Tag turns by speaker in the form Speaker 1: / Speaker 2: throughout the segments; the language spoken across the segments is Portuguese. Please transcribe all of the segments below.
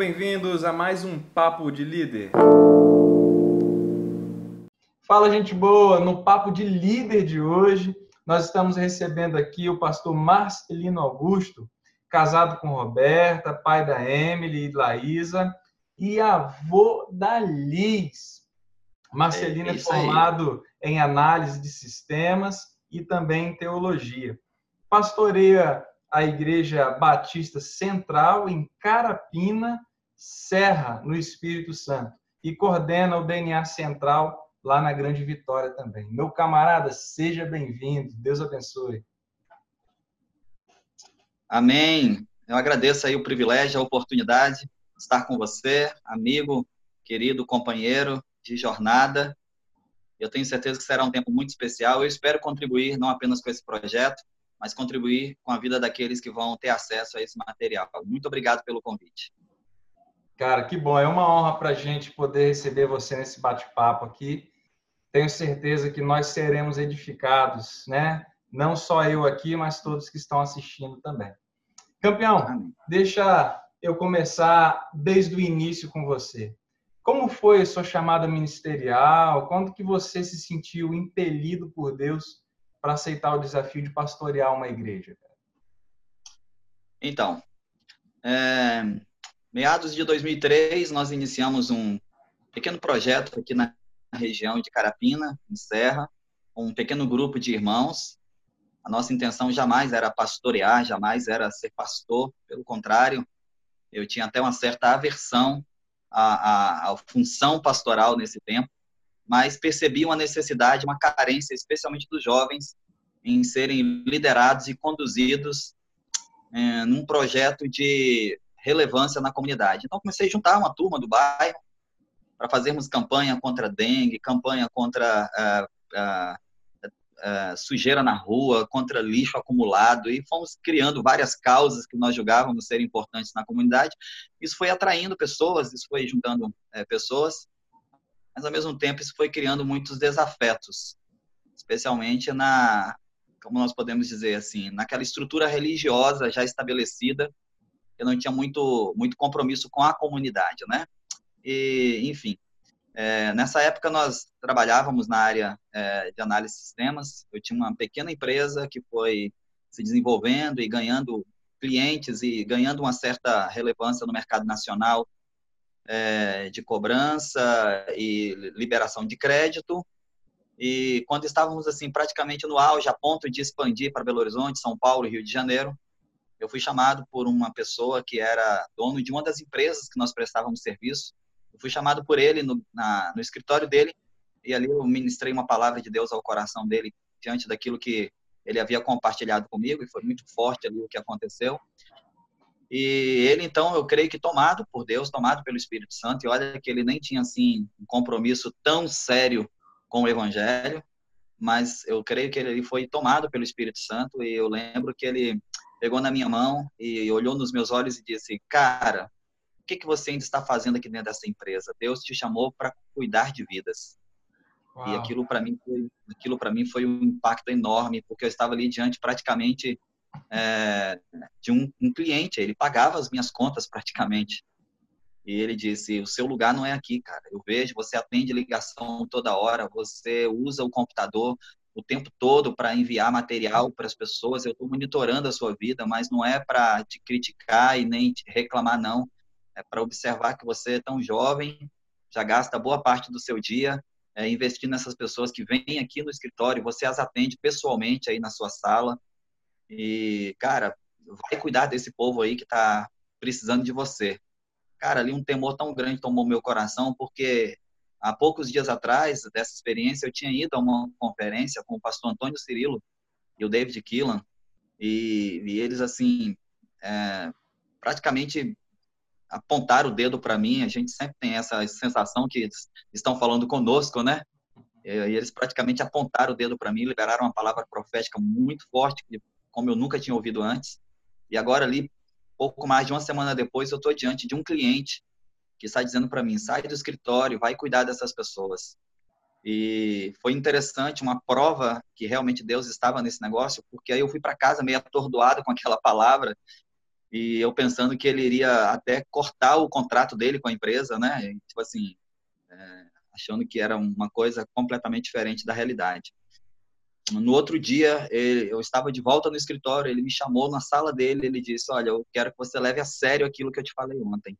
Speaker 1: bem-vindos a mais um Papo de Líder.
Speaker 2: Fala, gente boa! No Papo de Líder de hoje, nós estamos recebendo aqui o pastor Marcelino Augusto, casado com Roberta, pai da Emily e Laísa, e avô da Liz. Marcelino é, é formado aí. em análise de sistemas e também em teologia. Pastoreia a Igreja Batista Central em Carapina, Serra, no Espírito Santo, e coordena o DNA Central lá na Grande Vitória também. Meu camarada, seja bem-vindo. Deus abençoe.
Speaker 3: Amém. Eu agradeço aí o privilégio, a oportunidade de estar com você, amigo, querido companheiro de jornada. Eu tenho certeza que será um tempo muito especial. Eu espero contribuir não apenas com esse projeto, mas contribuir com a vida daqueles que vão ter acesso a esse material. Muito obrigado pelo convite.
Speaker 2: Cara, que bom. É uma honra para a gente poder receber você nesse bate-papo aqui. Tenho certeza que nós seremos edificados, né? Não só eu aqui, mas todos que estão assistindo também. Campeão, deixa eu começar desde o início com você. Como foi a sua chamada ministerial? Quando que você se sentiu impelido por Deus para aceitar o desafio de pastorear uma igreja?
Speaker 3: Então, é, meados de 2003, nós iniciamos um pequeno projeto aqui na região de Carapina, em Serra, um pequeno grupo de irmãos. A nossa intenção jamais era pastorear, jamais era ser pastor, pelo contrário, eu tinha até uma certa aversão à, à, à função pastoral nesse tempo mas percebi uma necessidade, uma carência, especialmente dos jovens, em serem liderados e conduzidos é, num projeto de relevância na comunidade. Então, comecei a juntar uma turma do bairro para fazermos campanha contra dengue, campanha contra a, a, a, sujeira na rua, contra lixo acumulado, e fomos criando várias causas que nós julgávamos ser importantes na comunidade. Isso foi atraindo pessoas, isso foi juntando é, pessoas, mas ao mesmo tempo isso foi criando muitos desafetos, especialmente na, como nós podemos dizer assim, naquela estrutura religiosa já estabelecida, que não tinha muito muito compromisso com a comunidade, né? E, enfim, é, nessa época nós trabalhávamos na área é, de análise de sistemas. Eu tinha uma pequena empresa que foi se desenvolvendo e ganhando clientes e ganhando uma certa relevância no mercado nacional é, de cobrança e liberação de crédito. E quando estávamos assim praticamente no auge, a ponto de expandir para Belo Horizonte, São Paulo Rio de Janeiro, eu fui chamado por uma pessoa que era dono de uma das empresas que nós prestávamos serviço. Eu fui chamado por ele no, na, no escritório dele e ali eu ministrei uma palavra de Deus ao coração dele diante daquilo que ele havia compartilhado comigo e foi muito forte ali o que aconteceu. E ele, então, eu creio que tomado por Deus, tomado pelo Espírito Santo, e olha que ele nem tinha, assim, um compromisso tão sério com o Evangelho, mas eu creio que ele foi tomado pelo Espírito Santo, e eu lembro que ele pegou na minha mão e olhou nos meus olhos e disse: Cara, o que, que você ainda está fazendo aqui dentro dessa empresa? Deus te chamou para cuidar de vidas. Uau. E aquilo para mim foi, aquilo para mim foi um impacto enorme, porque eu estava ali diante praticamente é, de um, um, cliente, ele pagava as minhas contas praticamente. E ele disse: O seu lugar não é aqui, cara. Eu vejo, você atende ligação toda hora, você usa o computador o tempo todo para enviar material para as pessoas. Eu estou monitorando a sua vida, mas não é para te criticar e nem te reclamar, não. É para observar que você é tão jovem, já gasta boa parte do seu dia é, investindo nessas pessoas que vêm aqui no escritório, você as atende pessoalmente aí na sua sala e, cara, vai cuidar desse povo aí que tá precisando de você. Cara, ali um temor tão grande tomou meu coração, porque há poucos dias atrás dessa experiência eu tinha ido a uma conferência com o pastor Antônio Cirilo e o David Killan, e, e eles, assim, é, praticamente apontaram o dedo para mim. A gente sempre tem essa sensação que estão falando conosco, né? E eles praticamente apontaram o dedo para mim, liberaram uma palavra profética muito forte, como eu nunca tinha ouvido antes. E agora, ali, pouco mais de uma semana depois, eu estou diante de um cliente que está dizendo para mim: sai do escritório, vai cuidar dessas pessoas. E foi interessante, uma prova que realmente Deus estava nesse negócio, porque aí eu fui para casa meio atordoado com aquela palavra. e eu pensando que ele iria até cortar o contrato dele com a empresa, né? E, tipo assim, é, achando que era uma coisa completamente diferente da realidade. No outro dia, ele, eu estava de volta no escritório, ele me chamou na sala dele, ele disse: Olha, eu quero que você leve a sério aquilo que eu te falei ontem.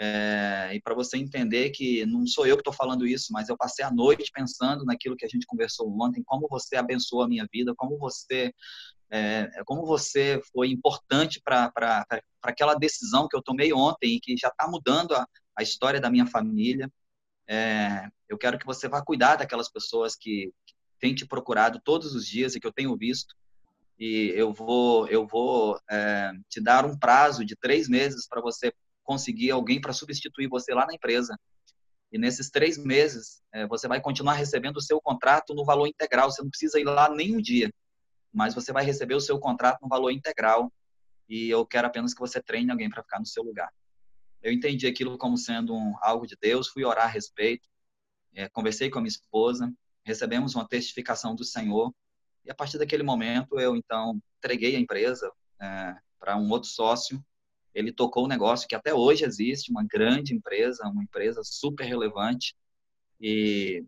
Speaker 3: É, e para você entender que não sou eu que estou falando isso, mas eu passei a noite pensando naquilo que a gente conversou ontem, como você abençoou a minha vida, como você é, como você foi importante para aquela decisão que eu tomei ontem e que já está mudando a, a, história da minha família. É, eu quero que você vá cuidar daquelas pessoas que, que têm te procurado todos os dias e que eu tenho visto. E eu vou, eu vou é, te dar um prazo de três meses para você conseguir alguém para substituir você lá na empresa. E nesses três meses, é, você vai continuar recebendo o seu contrato no valor integral. Você não precisa ir lá nem um dia mas você vai receber o seu contrato no valor integral e eu quero apenas que você treine alguém para ficar no seu lugar. Eu entendi aquilo como sendo um, algo de Deus, fui orar a respeito, é, conversei com a minha esposa, recebemos uma testificação do Senhor e a partir daquele momento eu então entreguei a empresa é, para um outro sócio. Ele tocou o negócio que até hoje existe, uma grande empresa, uma empresa super relevante e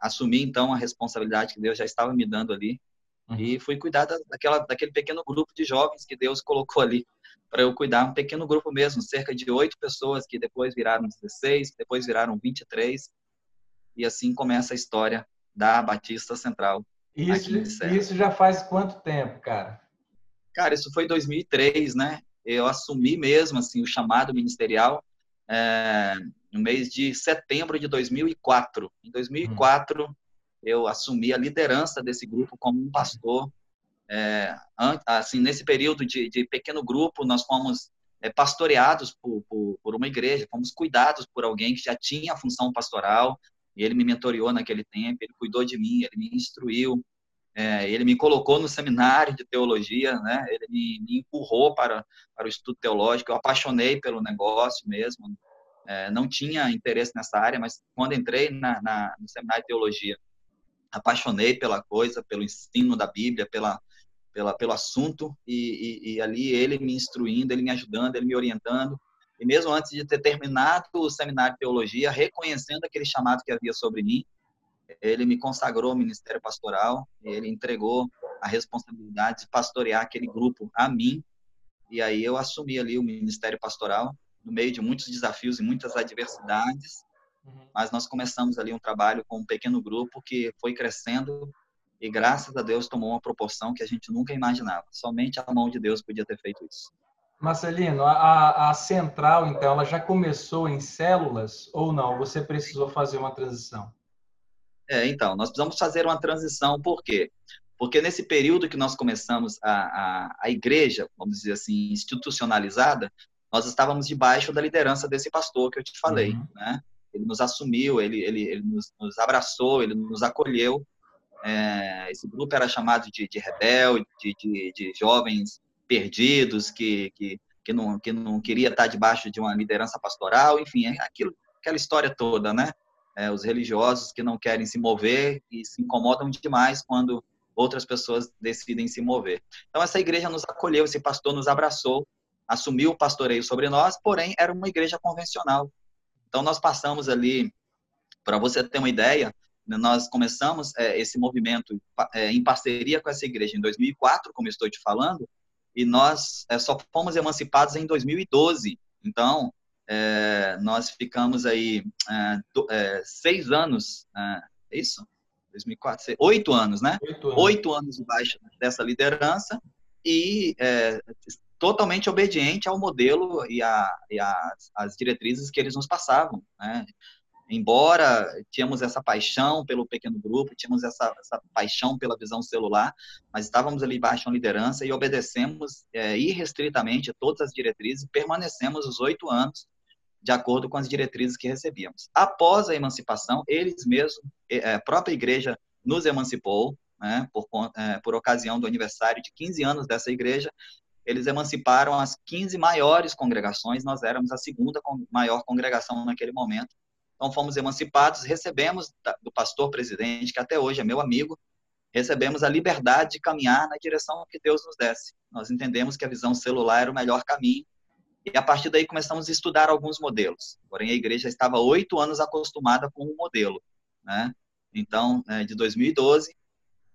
Speaker 3: assumi então a responsabilidade que Deus já estava me dando ali Uhum. E fui cuidar daquela, daquele pequeno grupo de jovens que Deus colocou ali para eu cuidar, um pequeno grupo mesmo, cerca de oito pessoas que depois viraram 16, depois viraram 23. E assim começa a história da Batista Central.
Speaker 2: Isso, isso já faz quanto tempo, cara?
Speaker 3: Cara, isso foi 2003, né? Eu assumi mesmo assim o chamado ministerial é, no mês de setembro de 2004. Em 2004, hum eu assumi a liderança desse grupo como um pastor. É, assim, nesse período de, de, pequeno grupo, nós fomos é, pastoreados por, por, por, uma igreja, fomos cuidados por alguém que já tinha a função pastoral, e ele me mentoreou naquele tempo, ele cuidou de mim, ele me instruiu, é, ele me colocou no seminário de teologia, né? ele me, me, empurrou para, para o estudo teológico, eu apaixonei pelo negócio mesmo, é, não tinha interesse nessa área, mas quando entrei na, na, no seminário de teologia, apaixonei pela coisa, pelo ensino da Bíblia, pela, pela, pelo assunto, e, e, e, ali ele me instruindo, ele me ajudando, ele me orientando. E mesmo antes de ter terminado o seminário de teologia, reconhecendo aquele chamado que havia sobre mim, ele me consagrou ao ministério pastoral, ele entregou a responsabilidade de pastorear aquele grupo a mim, e aí eu assumi ali o ministério pastoral, no meio de muitos desafios e muitas adversidades, Uhum. Mas nós começamos ali um trabalho com um pequeno grupo que foi crescendo e graças a Deus tomou uma proporção que a gente nunca imaginava. Somente a mão de Deus podia ter feito isso.
Speaker 2: Marcelino, a, a central, então, ela já começou em células ou não? Você precisou fazer uma transição?
Speaker 3: É, então, nós precisamos fazer uma transição, por quê? Porque nesse período que nós começamos a, a, a igreja, vamos dizer assim, institucionalizada, nós estávamos debaixo da liderança desse pastor que eu te falei, uhum. né? ele nos assumiu, ele, ele, ele nos, nos abraçou, ele nos acolheu. É, esse grupo era chamado de, de rebelde, de, de, de, jovens perdidos que, que, que, não, que não queria estar debaixo de uma liderança pastoral, enfim, é aquilo, aquela história toda, né? É, os religiosos que não querem se mover e se incomodam demais quando outras pessoas decidem se mover. Então, essa igreja nos acolheu, esse pastor nos abraçou, assumiu o pastoreio sobre nós, porém, era uma igreja convencional, então, nós passamos ali, para você ter uma ideia, né, nós começamos é, esse movimento é, em parceria com essa igreja em 2004, como estou te falando, e nós é, só fomos emancipados em 2012. Então, é, nós ficamos aí é, do, é, seis anos, é isso? 2004, seis, oito anos, né? Oito anos, oito anos debaixo dessa liderança e totalmente obediente ao modelo e, a, e as, as, diretrizes que eles nos passavam, né? Embora tínhamos essa paixão pelo pequeno grupo, tínhamos essa, essa paixão pela visão celular, mas estávamos ali baixo uma liderança e obedecemos é, irrestritamente todas as diretrizes e permanecemos os oito anos de acordo com as diretrizes que recebíamos. Após a emancipação, eles mesmos, é, a própria igreja nos emancipou, né, por, é, por ocasião do aniversário de 15 anos dessa igreja, eles emanciparam as 15 maiores congregações, nós éramos a segunda maior congregação naquele momento. Então fomos emancipados, recebemos do pastor presidente, que até hoje é meu amigo, recebemos a liberdade de caminhar na direção que Deus nos desse. Nós entendemos que a visão celular era o melhor caminho e a partir daí começamos a estudar alguns modelos. Porém, a igreja estava oito anos acostumada com um modelo, né? Então, é, de 2012,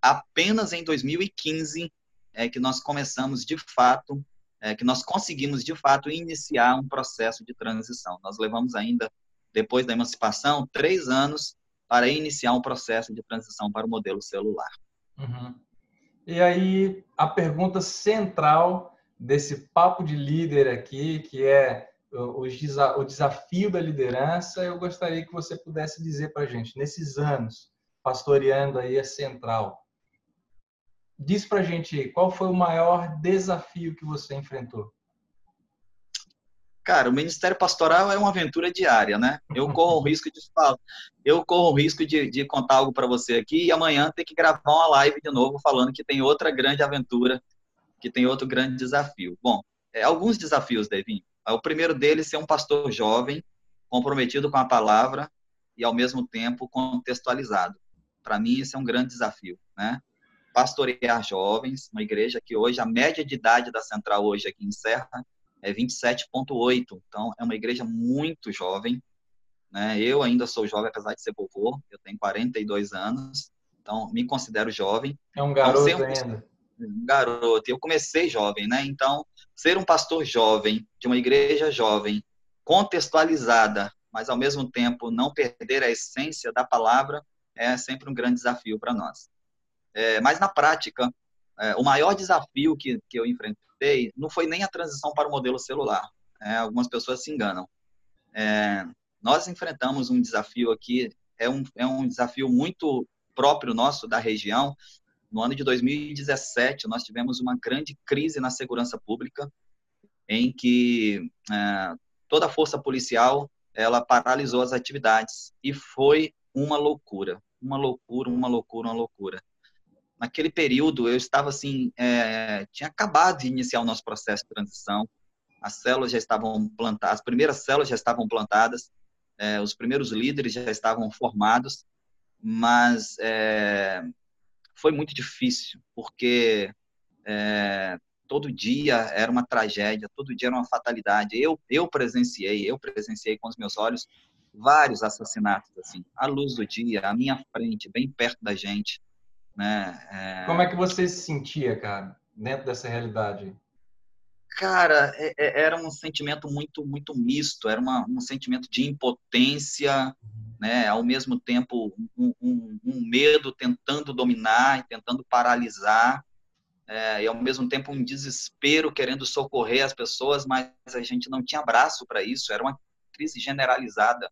Speaker 3: apenas em 2015 é que nós começamos de fato, é, que nós conseguimos de fato iniciar um processo de transição. Nós levamos ainda, depois da emancipação, três anos para iniciar um processo de transição para o modelo celular.
Speaker 2: Uhum. E aí, a pergunta central desse papo de líder aqui, que é o, o desafio da liderança, eu gostaria que você pudesse dizer para a gente, nesses anos, pastoreando aí a Central, diz para a gente qual foi o maior desafio que você enfrentou.
Speaker 3: Cara, o ministério pastoral é uma aventura diária, né? Eu corro o risco de falar, eu corro o risco de, de contar algo para você aqui e amanhã ter que gravar uma live de novo falando que tem outra grande aventura, que tem outro grande desafio. Bom, é, alguns desafios, Devinho. O primeiro deles é ser um pastor jovem, comprometido com a palavra e ao mesmo tempo contextualizado. Para mim, esse é um grande desafio, né? Pastorear jovens, uma igreja que hoje a média de idade da central hoje aqui em Serra é 27,8. Então, é uma igreja muito jovem. Né? Eu ainda sou jovem, apesar de ser vovô. Eu tenho 42 anos. Então, me considero jovem.
Speaker 2: É um garoto
Speaker 3: então,
Speaker 2: ainda.
Speaker 3: Garoto. Eu comecei jovem, né? Então, ser um pastor jovem, de uma igreja jovem, contextualizada, mas ao mesmo tempo não perder a essência da palavra, é sempre um grande desafio para nós. É, mas na prática, é, o maior desafio que, que eu enfrentei não foi nem a transição para o modelo celular. É, algumas pessoas se enganam. É, nós enfrentamos um desafio aqui, é um, é um desafio muito próprio nosso da região. No ano de 2017, nós tivemos uma grande crise na segurança pública, em que é, toda a força policial ela paralisou as atividades. E foi uma loucura, uma loucura, uma loucura, uma loucura. Naquele período eu estava assim, é, tinha acabado de iniciar o nosso processo de transição, as células já estavam plantadas, as primeiras células já estavam plantadas, é, os primeiros líderes já estavam formados, mas é, foi muito difícil, porque é, todo dia era uma tragédia, todo dia era uma fatalidade. Eu, eu presenciei, eu presenciei com os meus olhos vários assassinatos, assim, à luz do dia, à minha frente, bem perto da gente. Né?
Speaker 2: É... Como é que você se sentia, cara, dentro dessa realidade?
Speaker 3: Cara, é, é, era um sentimento muito, muito misto. Era uma, um sentimento de impotência, né? Ao mesmo tempo, um, um, um medo tentando dominar, tentando paralisar, é, e ao mesmo tempo um desespero querendo socorrer as pessoas, mas a gente não tinha braço para isso. Era uma crise generalizada.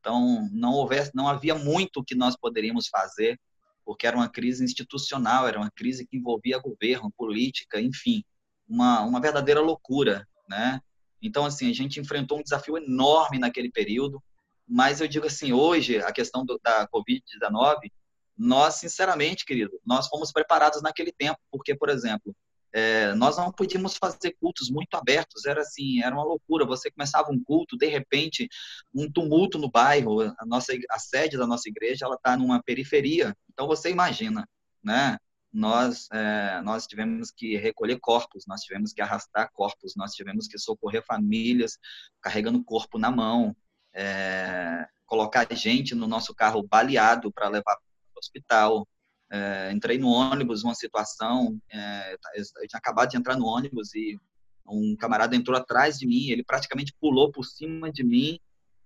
Speaker 3: Então, não houvesse, não havia muito que nós poderíamos fazer porque era uma crise institucional, era uma crise que envolvia governo, política, enfim, uma, uma verdadeira loucura, né? Então, assim, a gente enfrentou um desafio enorme naquele período, mas eu digo assim, hoje, a questão do, da Covid-19, nós, sinceramente, querido, nós fomos preparados naquele tempo, porque, por exemplo, é, nós não podíamos fazer cultos muito abertos, era assim, era uma loucura. Você começava um culto, de repente, um tumulto no bairro. A nossa a sede da nossa igreja, ela está numa periferia. Então você imagina, né? Nós é, nós tivemos que recolher corpos, nós tivemos que arrastar corpos, nós tivemos que socorrer famílias carregando corpo na mão, é, colocar gente no nosso carro baleado para levar para o hospital. É, entrei no ônibus, uma situação, é, eu tinha acabado de entrar no ônibus e um camarada entrou atrás de mim, ele praticamente pulou por cima de mim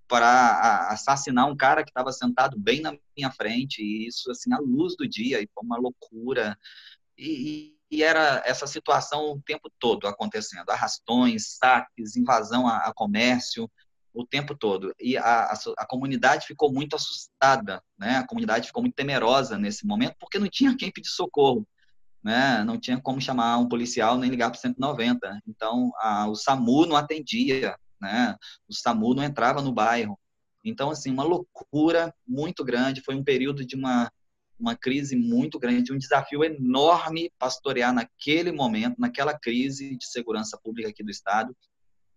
Speaker 3: para assassinar um cara que estava sentado bem na minha frente, e isso assim à luz do dia, e foi uma loucura. E, e era essa situação o tempo todo acontecendo, arrastões, saques, invasão a, a comércio, o tempo todo. E a, a, a, comunidade ficou muito assustada, né? A comunidade ficou muito temerosa nesse momento, porque não tinha quem pedir socorro, né? Não tinha como chamar um policial nem ligar para 190. Então, a, o SAMU não atendia, né? O SAMU não entrava no bairro. Então, assim, uma loucura muito grande. Foi um período de uma uma crise muito grande, um desafio enorme pastorear naquele momento, naquela crise de segurança pública aqui do estado,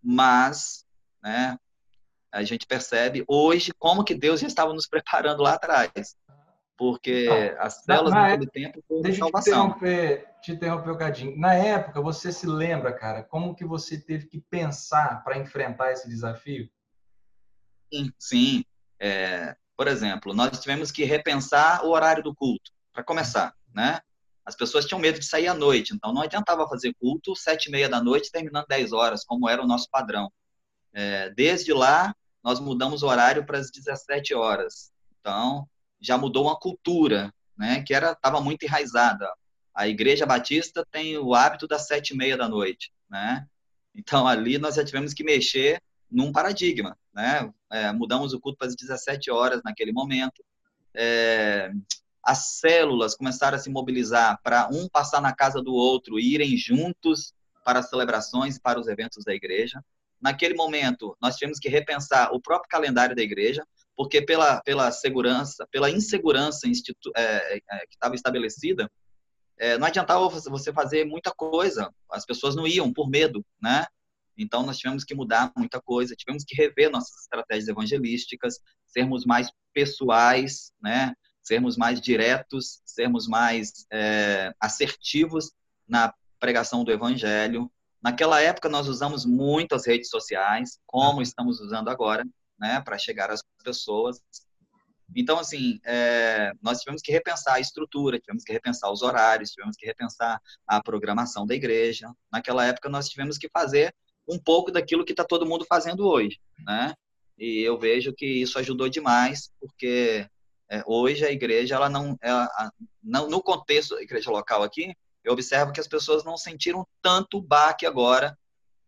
Speaker 3: mas, né, a gente percebe hoje como que Deus já estava nos preparando lá atrás. Porque ah, as células naquele época, tempo
Speaker 2: foram deixa salvação. Deixa eu te interromper, te interromper um bocadinho. Na época, você se lembra, cara, como que você teve que pensar para enfrentar esse desafio?
Speaker 3: Sim, sim. É, por exemplo, nós tivemos que repensar o horário do culto, para começar, né? As pessoas tinham medo de sair à noite, então não adiantava fazer culto sete e meia da noite, terminando dez horas, como era o nosso padrão. É, desde lá, nós mudamos o horário para as 17 horas. Então, já mudou uma cultura, né, que era estava muito enraizada. A Igreja Batista tem o hábito das sete e meia da noite, né? Então, ali nós já tivemos que mexer num paradigma, né? É, mudamos o culto para as 17 horas naquele momento. É, as células começaram a se mobilizar para um passar na casa do outro, irem juntos para as celebrações e para os eventos da igreja. Naquele momento, nós tivemos que repensar o próprio calendário da igreja, porque pela, pela segurança, pela insegurança institu é, é, que estava estabelecida, é, não adiantava você fazer muita coisa, as pessoas não iam por medo, né? Então, nós tivemos que mudar muita coisa, tivemos que rever nossas estratégias evangelísticas, sermos mais pessoais, né? sermos mais diretos, sermos mais é, assertivos na pregação do evangelho. Naquela época, nós usamos muito as redes sociais, como uhum. estamos usando agora, né, para chegar às pessoas. Então, assim, é, nós tivemos que repensar a estrutura, tivemos que repensar os horários, tivemos que repensar a programação da igreja. Naquela época, nós tivemos que fazer um pouco daquilo que está todo mundo fazendo hoje, né? E eu vejo que isso ajudou demais, porque é, hoje a igreja, ela não, ela, não, no contexto da igreja local aqui, eu observo que as pessoas não sentiram tanto baque agora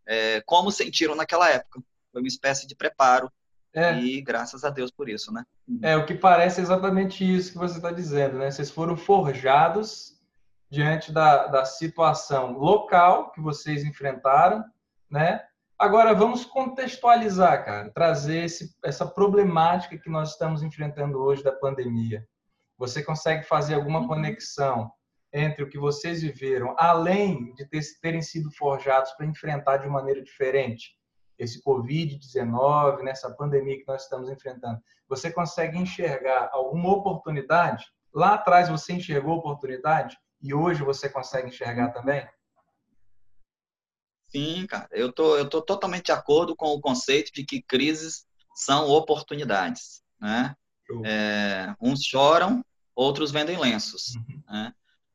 Speaker 3: é, como sentiram naquela época. Foi uma espécie de preparo. É. E graças a Deus por isso, né?
Speaker 2: É, o que parece exatamente isso que você está dizendo, né? Vocês foram forjados diante da, da situação local que vocês enfrentaram, né? Agora, vamos contextualizar, cara, trazer esse, essa problemática que nós estamos enfrentando hoje da pandemia. Você consegue fazer alguma uhum. conexão entre o que vocês viveram, além de ter, terem sido forjados para enfrentar de maneira diferente esse Covid-19, nessa pandemia que nós estamos enfrentando? Você consegue enxergar alguma oportunidade? Lá atrás você enxergou oportunidade e hoje você consegue enxergar também?
Speaker 3: Sim, cara, eu tô, eu tô totalmente de acordo com o conceito de que crises são oportunidades, né? É, uns choram, outros vendem lenços, uhum. né?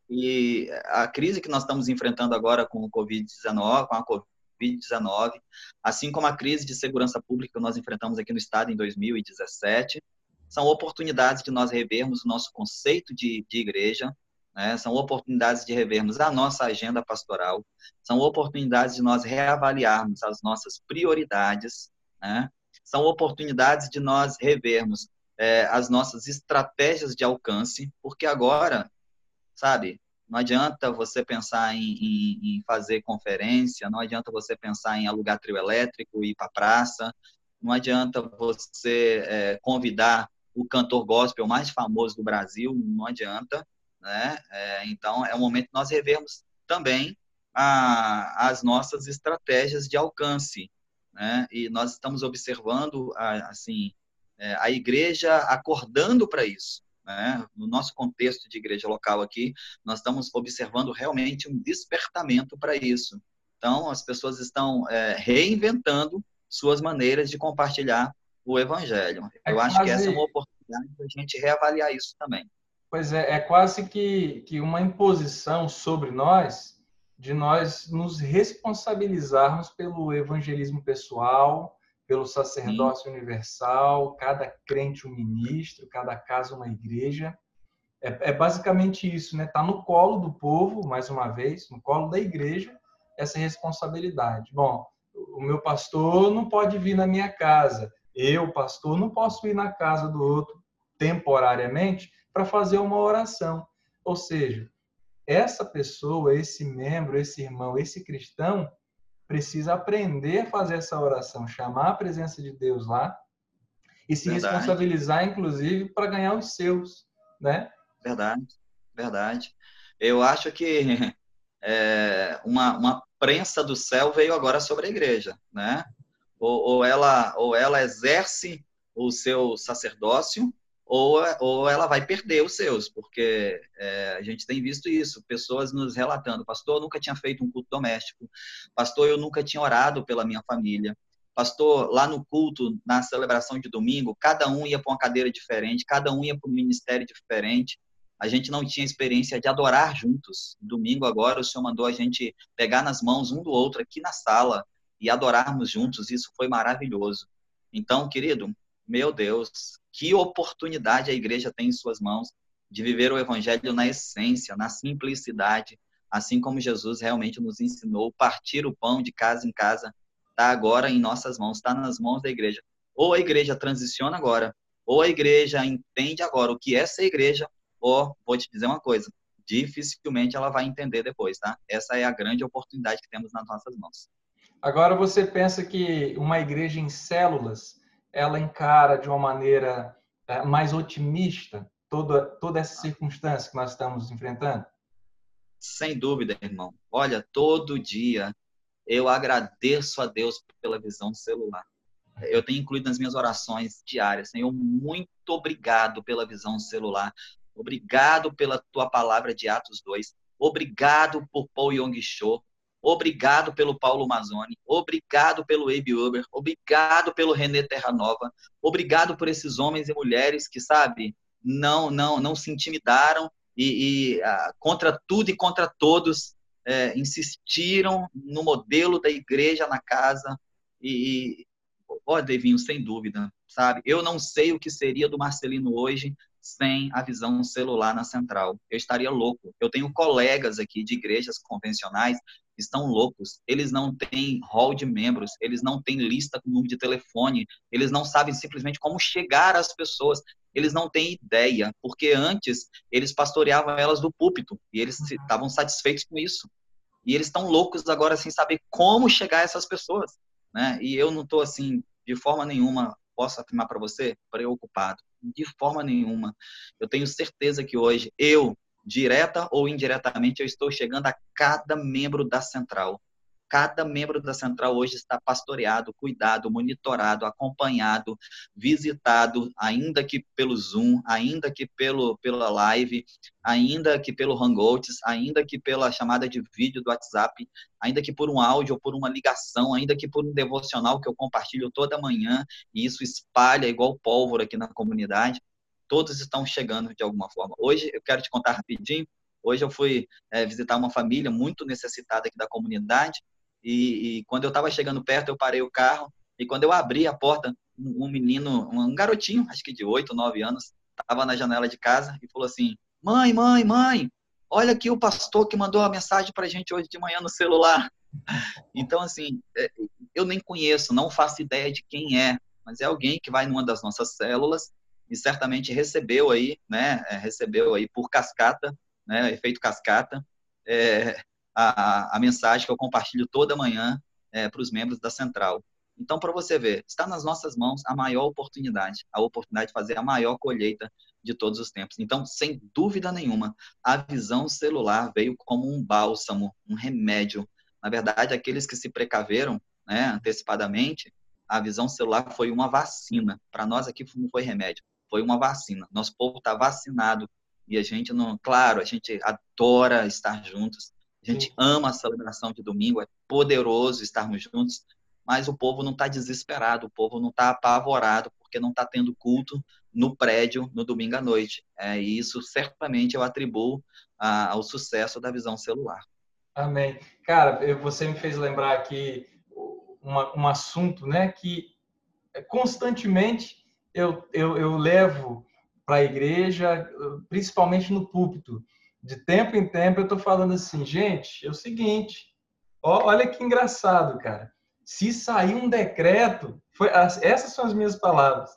Speaker 3: E a crise que nós estamos enfrentando agora com o Covid-19, com a Covid-19, assim como a crise de segurança pública que nós enfrentamos aqui no estado em 2017, são oportunidades de nós revermos o nosso conceito de, de igreja, né? são oportunidades de revermos a nossa agenda pastoral, são oportunidades de nós reavaliarmos as nossas prioridades, né? são oportunidades de nós revermos é, as nossas estratégias de alcance, porque agora, sabe, não adianta você pensar em, em, em fazer conferência, não adianta você pensar em alugar trio elétrico e ir para praça, não adianta você é, convidar o cantor gospel mais famoso do Brasil, não adianta, né? É, então, é o momento de nós revermos também a, as nossas estratégias de alcance, né? E nós estamos observando, a, assim, é, a igreja acordando para isso, né? No nosso contexto de igreja local aqui, nós estamos observando realmente um despertamento para isso. Então, as pessoas estão é, reinventando suas maneiras de compartilhar o evangelho. É Eu acho que essa é uma oportunidade para a gente reavaliar isso também.
Speaker 2: Pois é, é quase que, que uma imposição sobre nós de nós nos responsabilizarmos pelo evangelismo pessoal, pelo sacerdócio Sim. universal, cada crente um ministro, cada casa uma igreja. É, é basicamente isso, né? Está no colo do povo, mais uma vez, no colo da igreja, essa responsabilidade. Bom, o meu pastor não pode vir na minha casa, eu, pastor, não posso ir na casa do outro temporariamente, para fazer uma oração. Ou seja, essa pessoa, esse membro, esse irmão, esse cristão precisa aprender a fazer essa oração, chamar a presença de Deus lá e se verdade. responsabilizar, inclusive, para ganhar os seus, né?
Speaker 3: Verdade, verdade. Eu acho que é, uma, uma prensa do céu veio agora sobre a igreja, né? Ou, ou, ela, ou ela exerce o seu sacerdócio, ou, ou ela vai perder os seus, porque é, a gente tem visto isso, pessoas nos relatando, pastor, eu nunca tinha feito um culto doméstico, pastor, eu nunca tinha orado pela minha família, pastor, lá no culto, na celebração de domingo, cada um ia para uma cadeira diferente, cada um ia para um ministério diferente, a gente não tinha experiência de adorar juntos. Domingo agora o Senhor mandou a gente pegar nas mãos um do outro aqui na sala e adorarmos juntos, isso foi maravilhoso. Então, querido, meu Deus, que oportunidade a igreja tem em suas mãos de viver o evangelho na essência, na simplicidade, assim como Jesus realmente nos ensinou, partir o pão de casa em casa, está agora em nossas mãos, está nas mãos da igreja. Ou a igreja transiciona agora, ou a igreja entende agora o que é ser igreja, ou, vou te dizer uma coisa, dificilmente ela vai entender depois, tá? Essa é a grande oportunidade que temos nas nossas mãos.
Speaker 2: Agora você pensa que uma igreja em células ela encara de uma maneira é, mais otimista toda, toda essa circunstância que nós estamos enfrentando?
Speaker 3: Sem dúvida, irmão. Olha, todo dia eu agradeço a Deus pela visão celular. Eu tenho incluído nas minhas orações diárias, Senhor, muito obrigado pela visão celular. Obrigado pela tua palavra de Atos 2. Obrigado por Paul Yong Cho. Obrigado pelo Paulo Mazzoni, obrigado pelo Abe Uber, obrigado pelo René Terranova, obrigado por esses homens e mulheres que, sabe, não não não se intimidaram e, e ah, contra tudo e contra todos é, insistiram no modelo da igreja na casa e, ó, oh, Devinho, sem dúvida, sabe? Eu não sei o que seria do Marcelino hoje sem a visão celular na central. Eu estaria louco. Eu tenho colegas aqui de igrejas convencionais estão loucos. Eles não têm hall de membros, eles não têm lista com número de telefone, eles não sabem simplesmente como chegar às pessoas. Eles não têm ideia, porque antes eles pastoreavam elas do púlpito e eles estavam satisfeitos com isso. E eles estão loucos agora sem saber como chegar a essas pessoas, né? E eu não estou assim de forma nenhuma posso afirmar para você preocupado, de forma nenhuma. Eu tenho certeza que hoje eu direta ou indiretamente, eu estou chegando a cada membro da central. Cada membro da central hoje está pastoreado, cuidado, monitorado, acompanhado, visitado, ainda que pelo Zoom, ainda que pelo, pela live, ainda que pelo Hangouts, ainda que pela chamada de vídeo do WhatsApp, ainda que por um áudio ou por uma ligação, ainda que por um devocional que eu compartilho toda manhã e isso espalha igual pólvora aqui na comunidade todos estão chegando de alguma forma. Hoje, eu quero te contar rapidinho, hoje eu fui é, visitar uma família muito necessitada aqui da comunidade, e, e quando eu estava chegando perto, eu parei o carro, e quando eu abri a porta, um, um menino, um garotinho, acho que de 8, 9 anos, estava na janela de casa e falou assim, mãe, mãe, mãe, olha aqui o pastor que mandou a mensagem para a gente hoje de manhã no celular. Então, assim, é, eu nem conheço, não faço ideia de quem é, mas é alguém que vai numa das nossas células e certamente recebeu aí, né, é, recebeu aí por cascata, né, efeito cascata, é, a, a, mensagem que eu compartilho toda manhã é, para os membros da Central. Então, para você ver, está nas nossas mãos a maior oportunidade, a oportunidade de fazer a maior colheita de todos os tempos. Então, sem dúvida nenhuma, a visão celular veio como um bálsamo, um remédio. Na verdade, aqueles que se precaveram né, antecipadamente, a visão celular foi uma vacina. Para nós aqui não foi remédio, foi uma vacina. Nosso povo está vacinado e a gente não, claro, a gente adora estar juntos. A gente Sim. ama a celebração de domingo, é poderoso estarmos juntos, mas o povo não está desesperado, o povo não está apavorado porque não está tendo culto no prédio no domingo à noite. É, e isso certamente eu atribuo a, ao sucesso da visão celular.
Speaker 2: Amém. Cara, você me fez lembrar aqui uma, um assunto, né, que constantemente eu, eu, eu levo para a igreja, principalmente no púlpito. De tempo em tempo eu estou falando assim, gente, é o seguinte, ó, olha que engraçado, cara. Se sair um decreto, foi, essas são as minhas palavras.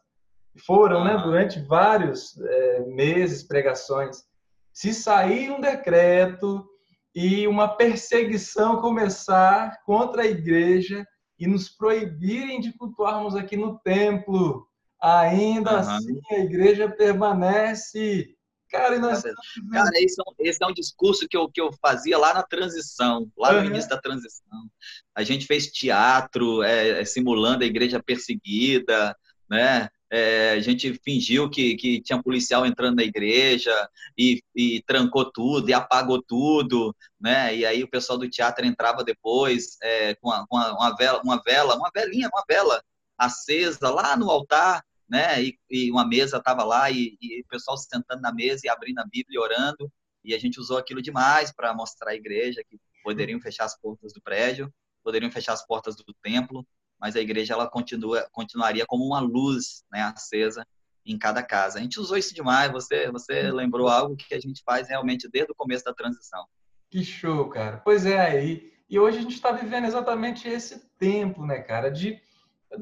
Speaker 2: Foram, né, durante vários é, meses, pregações. Se sair um decreto e uma perseguição começar contra a igreja e nos proibirem de cultuarmos aqui no templo, ainda uhum. assim a igreja permanece. Cara, nós
Speaker 3: Cara, esse é, um, esse é um discurso que eu, que eu fazia lá na transição, lá no início da transição. A gente fez teatro, é, é, simulando a igreja perseguida, né? é, a gente fingiu que, que tinha policial entrando na igreja e, e, trancou tudo e apagou tudo, né? E aí o pessoal do teatro entrava depois é, com, a, com a, uma vela, uma vela, uma velinha, uma vela acesa lá no altar, né? E, e uma mesa estava lá e, e, o pessoal sentando na mesa e abrindo a Bíblia e orando. E a gente usou aquilo demais para mostrar à igreja que poderiam fechar as portas do prédio, poderiam fechar as portas do templo, mas a igreja ela continua, continuaria como uma luz né, acesa em cada casa. A gente usou isso demais, você, você lembrou algo que a gente faz realmente desde o começo da transição.
Speaker 2: Que show, cara. Pois é, aí. E hoje a gente está vivendo exatamente esse tempo, né, cara, de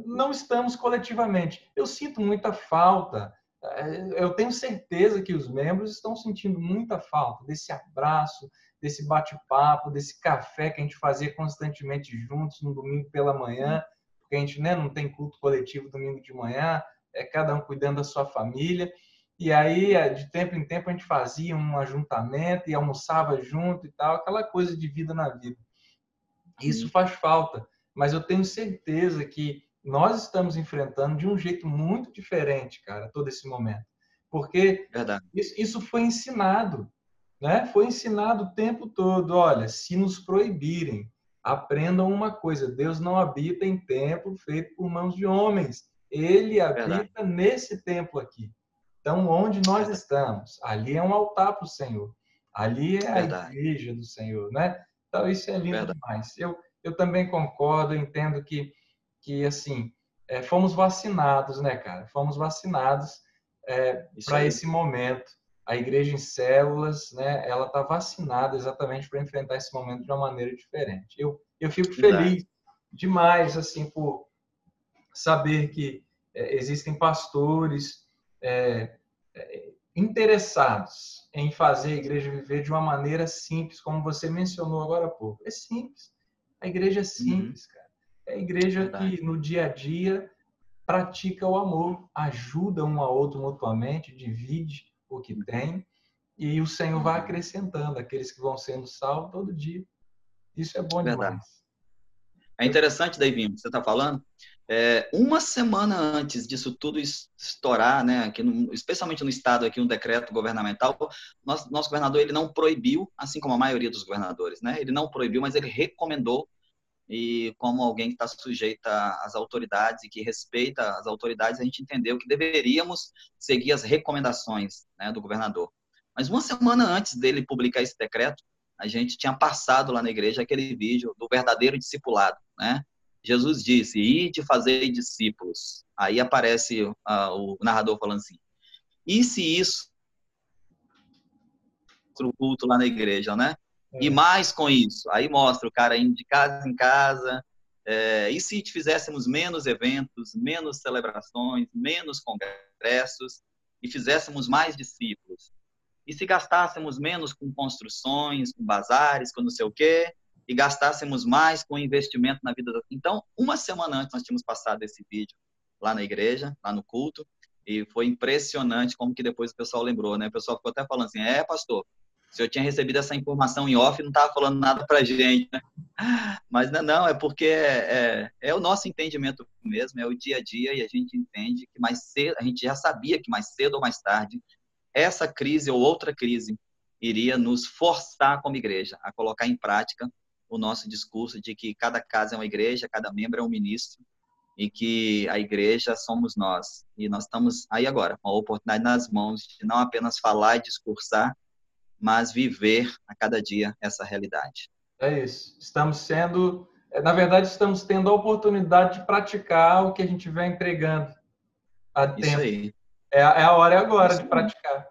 Speaker 2: não estamos coletivamente. Eu sinto muita falta. É, eu tenho certeza que os membros estão sentindo muita falta desse abraço, desse bate-papo, desse café que a gente fazia constantemente juntos no domingo pela manhã porque a gente né, não tem culto coletivo domingo de manhã, é cada um cuidando da sua família. E aí, é, de tempo em tempo, a gente fazia um ajuntamento e almoçava junto e tal, aquela coisa de vida na vida. Isso faz falta, mas eu tenho certeza que nós estamos enfrentando de um jeito muito diferente, cara, todo esse momento. Porque isso, isso, foi ensinado, né? Foi ensinado o tempo todo. Olha, se nos proibirem aprendam uma coisa: Deus não habita em templo feito por mãos de homens. Ele habita Verdade. nesse templo aqui. Então, onde nós estamos, ali é um altar para o Senhor. Ali é Verdade. a igreja do Senhor, né? Então, isso é lindo Verdade. demais. Eu, eu também concordo, entendo que, que assim, é, fomos vacinados, né, cara? Fomos vacinados é, para esse momento a igreja em células, né, ela está vacinada exatamente para enfrentar esse momento de uma maneira diferente. Eu, eu fico feliz demais assim por saber que é, existem pastores é, é, interessados em fazer a igreja viver de uma maneira simples, como você mencionou agora há pouco. É simples. A igreja é uhum. simples, uhum. cara. É a igreja Verdade. que no dia a dia pratica o amor, ajuda um ao outro mutuamente, divide o que tem, e o Senhor vai uhum. acrescentando aqueles que vão sendo salvos todo dia. Isso é bom Verdade. demais.
Speaker 3: É interessante, Davi, você está falando. É, uma semana antes disso tudo estourar, né, aqui no, especialmente no estado aqui um decreto governamental, nosso, nosso governador ele não proibiu, assim como a maioria dos governadores, né, ele não proibiu, mas ele recomendou e como alguém que está sujeita às autoridades e que respeita as autoridades, a gente entendeu que deveríamos seguir as recomendações né, do governador. Mas uma semana antes dele publicar esse decreto, a gente tinha passado lá na igreja aquele vídeo do verdadeiro discipulado, né? Jesus disse, ide fazer discípulos. Aí aparece uh, o narrador falando assim, e se isso o culto lá na igreja, né? É. E mais com isso, aí mostra o cara indo de casa em casa. É, e se fizéssemos menos eventos, menos celebrações, menos congressos e fizéssemos mais discípulos? E se gastássemos menos com construções, com bazares, com não sei o quê, e gastássemos mais com investimento na vida da... Então, uma semana antes nós tínhamos passado esse vídeo lá na igreja, lá no culto, e foi impressionante como que depois o pessoal lembrou, né? O pessoal ficou até falando assim, é, pastor, se eu tinha recebido essa informação em off, não estava falando nada para gente, né? Mas não, não, é porque é, é, é, o nosso entendimento mesmo, é o dia a dia e a gente entende que mais cedo, a gente já sabia que mais cedo ou mais tarde essa crise ou outra crise iria nos forçar como igreja a colocar em prática o nosso discurso de que cada casa é uma igreja, cada membro é um ministro e que a igreja somos nós. E nós estamos aí agora, com a oportunidade nas mãos de não apenas falar e discursar, mas viver a cada dia essa realidade.
Speaker 2: É isso. Estamos sendo, na verdade, estamos tendo a oportunidade de praticar o que a gente vem entregando há isso tempo. Aí. É, é a hora agora isso de praticar.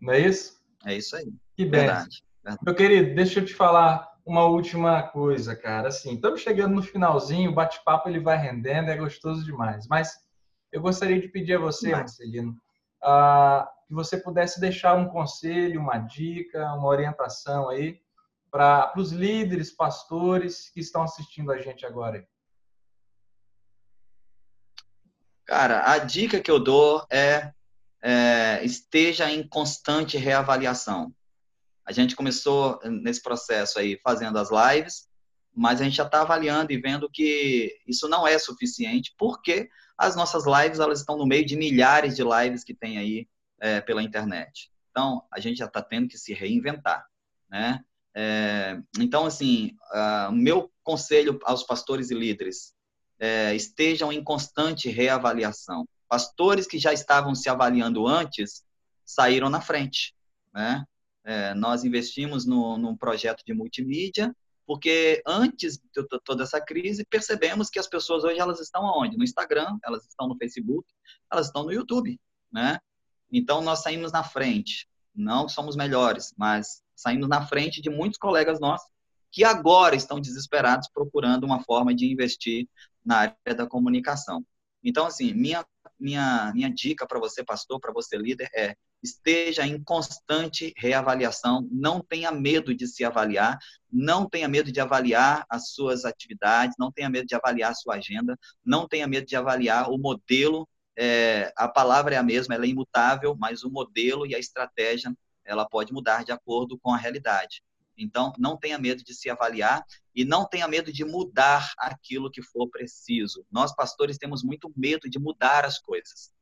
Speaker 2: Não é isso?
Speaker 3: É isso aí.
Speaker 2: Que bem. Verdade. Verdade. Meu querido, deixa eu te falar uma última coisa, cara. Assim, estamos chegando no finalzinho, o bate-papo ele vai rendendo, é gostoso demais. Mas eu gostaria de pedir a você, Marcelino, uh, que você pudesse deixar um conselho, uma dica, uma orientação aí para os líderes, pastores que estão assistindo a gente agora.
Speaker 3: Cara, a dica que eu dou é, é esteja em constante reavaliação. A gente começou nesse processo aí fazendo as lives, mas a gente já está avaliando e vendo que isso não é suficiente, porque as nossas lives elas estão no meio de milhares de lives que tem aí é, pela internet. Então, a gente já está tendo que se reinventar, né? É, então, assim, o meu conselho aos pastores e líderes, é, estejam em constante reavaliação. Pastores que já estavam se avaliando antes, saíram na frente, né? É, nós investimos no, num projeto de multimídia, porque antes de toda essa crise, percebemos que as pessoas hoje elas estão aonde? No Instagram, elas estão no Facebook, elas estão no YouTube, né? Então, nós saímos na frente. Não somos melhores, mas saímos na frente de muitos colegas nossos que agora estão desesperados procurando uma forma de investir na área da comunicação. Então, assim, minha, minha, minha dica para você, pastor, para você, líder, é esteja em constante reavaliação, não tenha medo de se avaliar, não tenha medo de avaliar as suas atividades, não tenha medo de avaliar a sua agenda, não tenha medo de avaliar o modelo é, a palavra é a mesma, ela é imutável, mas o modelo e a estratégia ela pode mudar de acordo com a realidade. Então, não tenha medo de se avaliar e não tenha medo de mudar aquilo que for preciso. Nós, pastores, temos muito medo de mudar as coisas.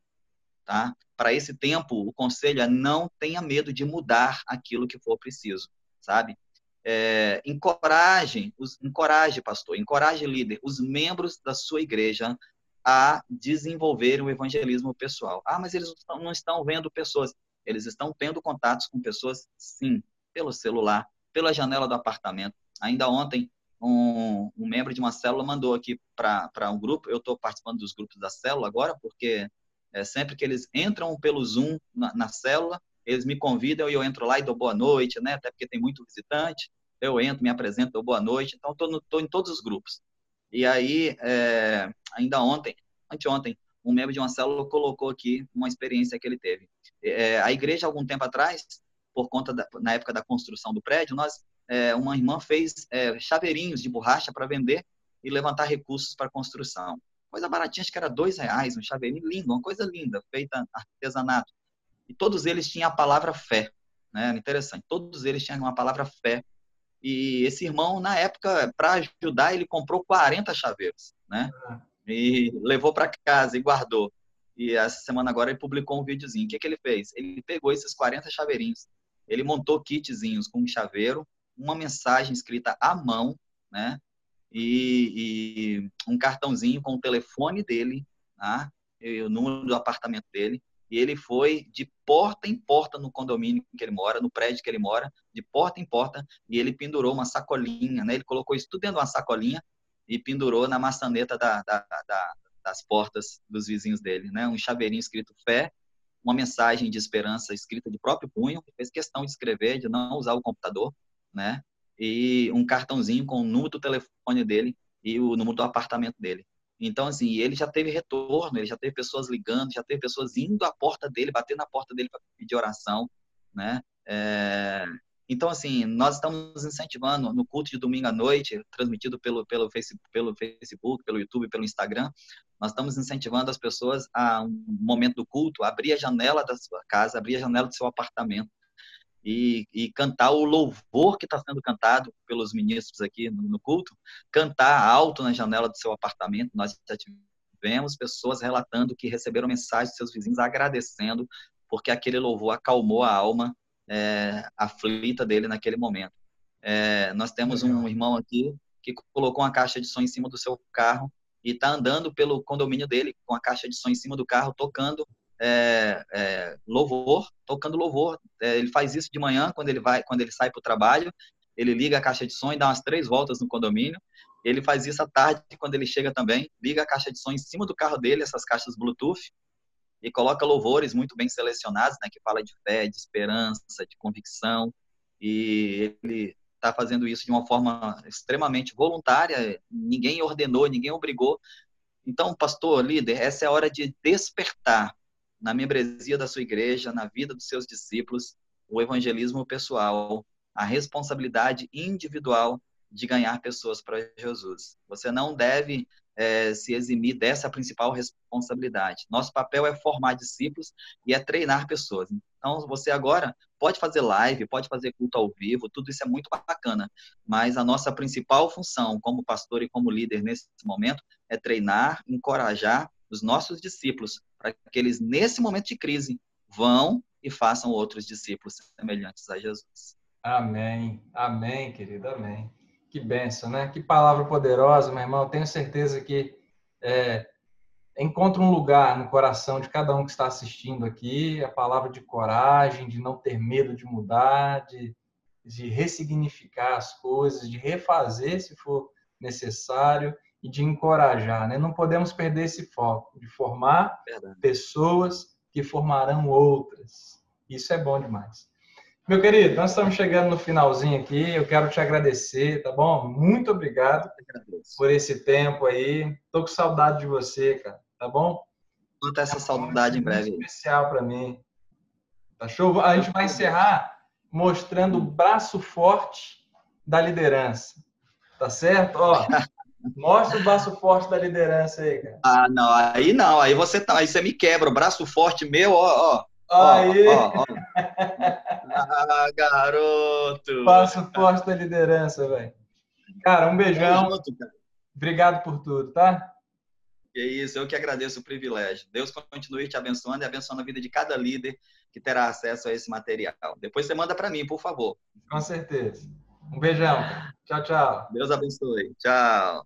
Speaker 3: Tá? Para esse tempo, o conselho é não tenha medo de mudar aquilo que for preciso, sabe? É, encoraje, os, encoraje, pastor, encoraje líder, os membros da sua igreja a desenvolver o evangelismo pessoal. Ah, mas eles não estão vendo pessoas. Eles estão tendo contatos com pessoas, sim, pelo celular, pela janela do apartamento. Ainda ontem, um, um membro de uma célula mandou aqui para um grupo. Eu estou participando dos grupos da célula agora, porque é, sempre que eles entram pelo Zoom na, na célula, eles me convidam e eu entro lá e dou boa noite, né? Até porque tem muito visitante. Eu entro, me apresento, dou boa noite. Então, estou em todos os grupos. E aí, é, ainda ontem, anteontem, um membro de uma célula colocou aqui uma experiência que ele teve. É, a igreja, algum tempo atrás, por conta da, na época da construção do prédio, nós, é, uma irmã fez é, chaveirinhos de borracha para vender e levantar recursos para construção. Coisa baratinha, acho que era dois reais, um chaveirinho lindo, uma coisa linda, feita artesanato. E todos eles tinham a palavra fé, né? Interessante. Todos eles tinham uma palavra fé e esse irmão, na época, para ajudar, ele comprou 40 chaveiros, né? E levou para casa e guardou. E essa semana agora ele publicou um videozinho. O que, que ele fez? Ele pegou esses 40 chaveirinhos, ele montou kitzinhos com um chaveiro, uma mensagem escrita à mão, né? E, e um cartãozinho com o telefone dele, né? e o número do apartamento dele, e ele foi de porta em porta no condomínio que ele mora, no prédio que ele mora, de porta em porta, e ele pendurou uma sacolinha, né? Ele colocou isso tudo dentro de uma sacolinha e pendurou na maçaneta da, da, da, das portas dos vizinhos dele, né? Um chaveirinho escrito fé, uma mensagem de esperança escrita de próprio punho, fez questão de escrever, de não usar o computador, né? E um cartãozinho com o número do telefone dele e o número do apartamento dele. Então, assim, ele já teve retorno, ele já teve pessoas ligando, já teve pessoas indo à porta dele, batendo na porta dele para pedir oração, né? É... Então, assim, nós estamos incentivando no culto de domingo à noite, transmitido pelo, pelo, Facebook, pelo Facebook, pelo YouTube, pelo Instagram, nós estamos incentivando as pessoas a um momento do culto, abrir a janela da sua casa, abrir a janela do seu apartamento, e, e cantar o louvor que está sendo cantado pelos ministros aqui no, no, culto, cantar alto na janela do seu apartamento. Nós já tivemos pessoas relatando que receberam mensagens de seus vizinhos agradecendo porque aquele louvor acalmou a alma é, aflita dele naquele momento. É, nós temos um irmão aqui que colocou uma caixa de som em cima do seu carro e está andando pelo condomínio dele com a caixa de som em cima do carro, tocando é, é, louvor, tocando louvor. É, ele faz isso de manhã quando ele vai, quando ele sai para o trabalho. Ele liga a caixa de som e dá umas três voltas no condomínio. Ele faz isso à tarde quando ele chega também, liga a caixa de som em cima do carro dele, essas caixas Bluetooth, e coloca louvores muito bem selecionados, né, que fala de fé, de esperança, de convicção. E ele está fazendo isso de uma forma extremamente voluntária. Ninguém ordenou, ninguém obrigou. Então, pastor, líder, essa é a hora de despertar na membresia da sua igreja, na vida dos seus discípulos, o evangelismo pessoal, a responsabilidade individual de ganhar pessoas para Jesus. Você não deve é, se eximir dessa principal responsabilidade. Nosso papel é formar discípulos e é treinar pessoas. Então, você agora pode fazer live, pode fazer culto ao vivo, tudo isso é muito bacana, mas a nossa principal função como pastor e como líder nesse momento é treinar, encorajar os nossos discípulos para que eles, nesse momento de crise, vão e façam outros discípulos semelhantes a Jesus.
Speaker 2: Amém, amém, querido, amém. Que benção, né? Que palavra poderosa, meu irmão. Tenho certeza que é, encontra um lugar no coração de cada um que está assistindo aqui, a palavra de coragem, de não ter medo de mudar, de, de ressignificar as coisas, de refazer se for necessário e de encorajar, né? Não podemos perder esse foco de formar Verdade. pessoas que formarão outras. Isso é bom demais. Meu querido, nós estamos chegando no finalzinho aqui. Eu quero te agradecer, tá bom? Muito obrigado por esse tempo aí. Tô com saudade de você, cara. Tá bom?
Speaker 3: Ter essa saudade em breve.
Speaker 2: Especial para mim. Tá show? A gente vai encerrar mostrando o braço forte da liderança. Tá certo? Ó, mostra o braço forte da liderança aí, cara.
Speaker 3: Ah, não, aí não, aí você tá, aí você me quebra, o braço forte meu, ó, ó.
Speaker 2: Aí. Ó, ó, ó.
Speaker 3: Ah, garoto!
Speaker 2: Passo forte da liderança, velho. Cara, um beijão. Junto, cara. Obrigado por tudo, tá?
Speaker 3: Que isso, eu que agradeço o privilégio. Deus continue te abençoando e abençoando a vida de cada líder que terá acesso a esse material. Depois você manda para mim, por favor.
Speaker 2: Com certeza. Um beijão. Tchau, tchau.
Speaker 3: Deus abençoe. Tchau.